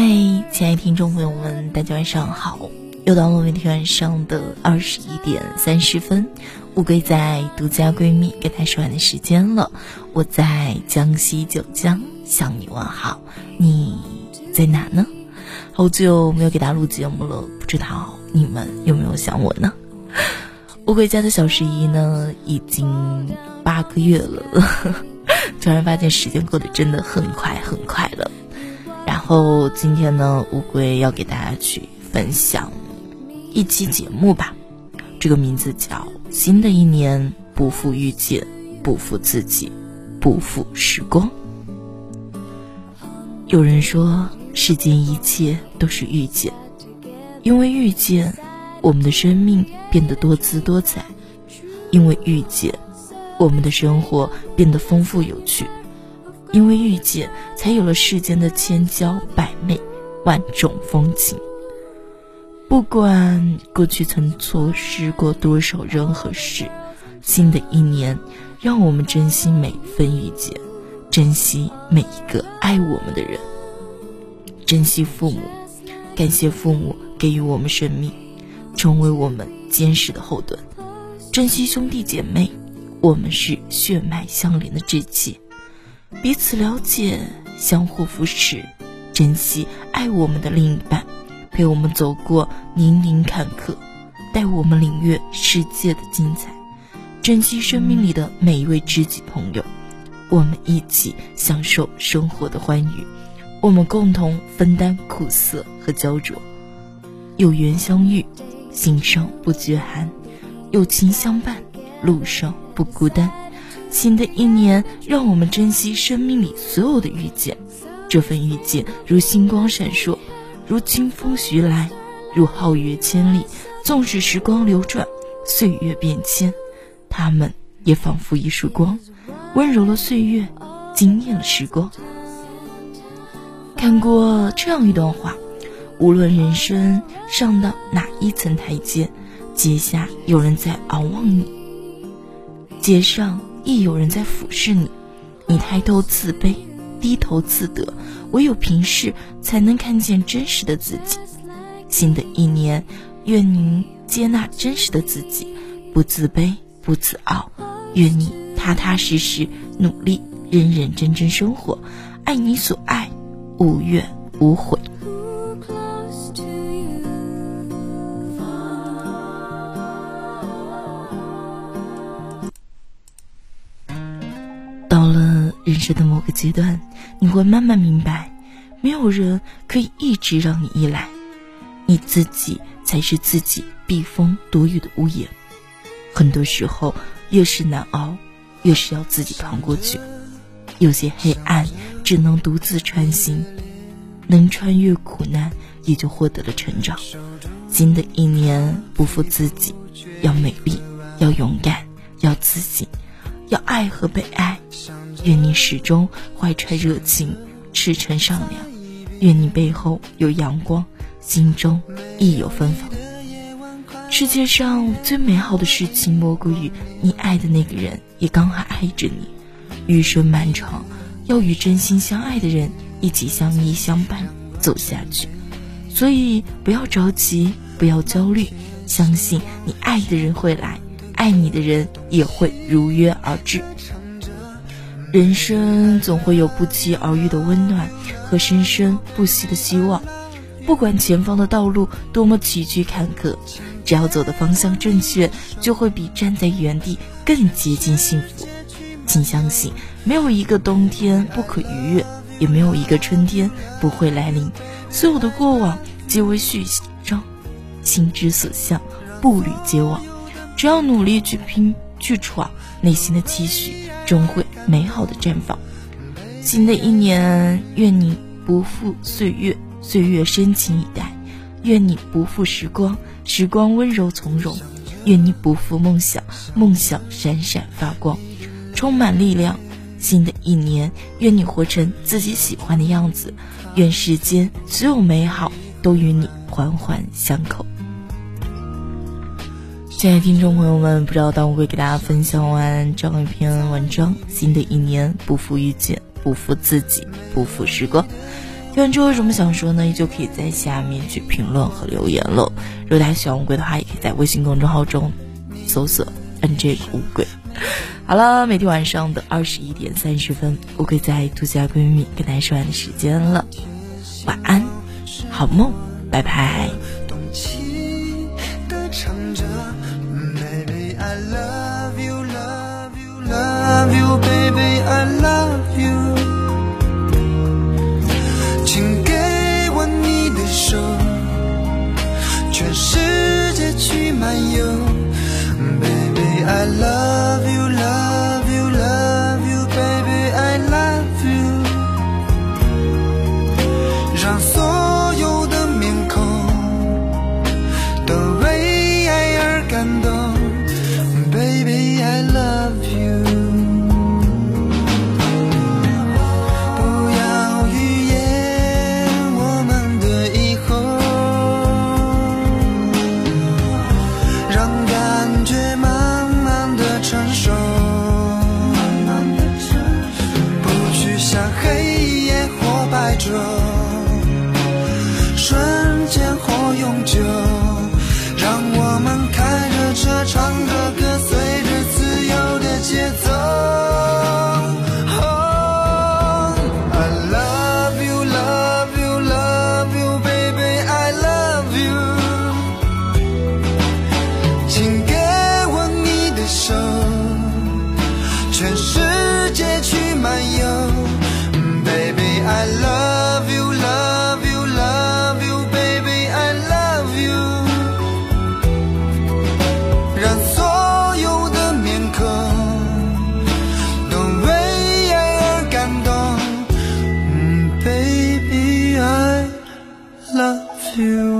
嗨，亲爱的听众朋友们，大家晚上好！又到了每天晚上的二十一点三十分，乌龟在独家闺蜜跟她说完的时间了。我在江西九江向你问好，你在哪呢？好久没有给大家录节目了，不知道你们有没有想我呢？乌龟家的小十一呢，已经八个月了，突然发现时间过得真的很快很快了。然后今天呢，乌龟要给大家去分享一期节目吧，这个名字叫《新的一年不负遇见，不负自己，不负时光》。有人说，世间一切都是遇见，因为遇见，我们的生命变得多姿多彩；因为遇见，我们的生活变得丰富有趣。因为遇见，才有了世间的千娇百媚、万种风情。不管过去曾错失过多少人和事，新的一年，让我们珍惜每分遇见，珍惜每一个爱我们的人，珍惜父母，感谢父母给予我们生命，成为我们坚实的后盾；珍惜兄弟姐妹，我们是血脉相连的知己。彼此了解，相互扶持，珍惜爱我们的另一半，陪我们走过泥泞坎坷，带我们领略世界的精彩。珍惜生命里的每一位知己朋友，我们一起享受生活的欢愉，我们共同分担苦涩和焦灼。有缘相遇，心上不觉寒；有情相伴，路上不孤单。新的一年，让我们珍惜生命里所有的遇见，这份遇见如星光闪烁，如清风徐来，如皓月千里。纵使时光流转，岁月变迁，他们也仿佛一束光，温柔了岁月，惊艳了时光。看过这样一段话：无论人生上到哪一层台阶，阶下有人在仰望你，阶上。亦有人在俯视你，你抬头自卑，低头自得，唯有平视，才能看见真实的自己。新的一年，愿您接纳真实的自己，不自卑，不自傲。愿你踏踏实实努力，认认真真生活，爱你所爱，无怨无悔。人生的某个阶段，你会慢慢明白，没有人可以一直让你依赖，你自己才是自己避风躲雨的屋檐。很多时候，越是难熬，越是要自己扛过去。有些黑暗只能独自穿行，能穿越苦难，也就获得了成长。新的一年，不负自己，要美丽，要勇敢，要自信，要爱和被爱。愿你始终怀揣热情，赤诚善良。愿你背后有阳光，心中亦有芬芳。世界上最美好的事情，莫过于你爱的那个人也刚好爱着你。余生漫长，要与真心相爱的人一起相依相伴走下去。所以不要着急，不要焦虑，相信你爱的人会来，爱你的人也会如约而至。人生总会有不期而遇的温暖和生生不息的希望，不管前方的道路多么崎岖坎坷，只要走的方向正确，就会比站在原地更接近幸福。请相信，没有一个冬天不可逾越，也没有一个春天不会来临。所有的过往皆为序章，心之所向，步履皆往。只要努力去拼去闯，内心的期许终会。美好的绽放，新的一年，愿你不负岁月，岁月深情以待；愿你不负时光，时光温柔从容；愿你不负梦想，梦想闪闪发光，充满力量。新的一年，愿你活成自己喜欢的样子，愿世间所有美好都与你环环相扣。亲爱的听众朋友们，不知道当我会给大家分享完这样一篇文章。新的一年，不负遇见，不负自己，不负时光。听完之后有什么想说呢？依旧可以在下面去评论和留言喽。如果大家喜欢乌龟的话，也可以在微信公众号中搜索 “nj 乌龟”。好了，每天晚上的二十一点三十分，乌龟在独家闺蜜跟大家说完的时间了。晚安，好梦，拜拜。I love you love you love you baby i love you. 请给我你的手全是 to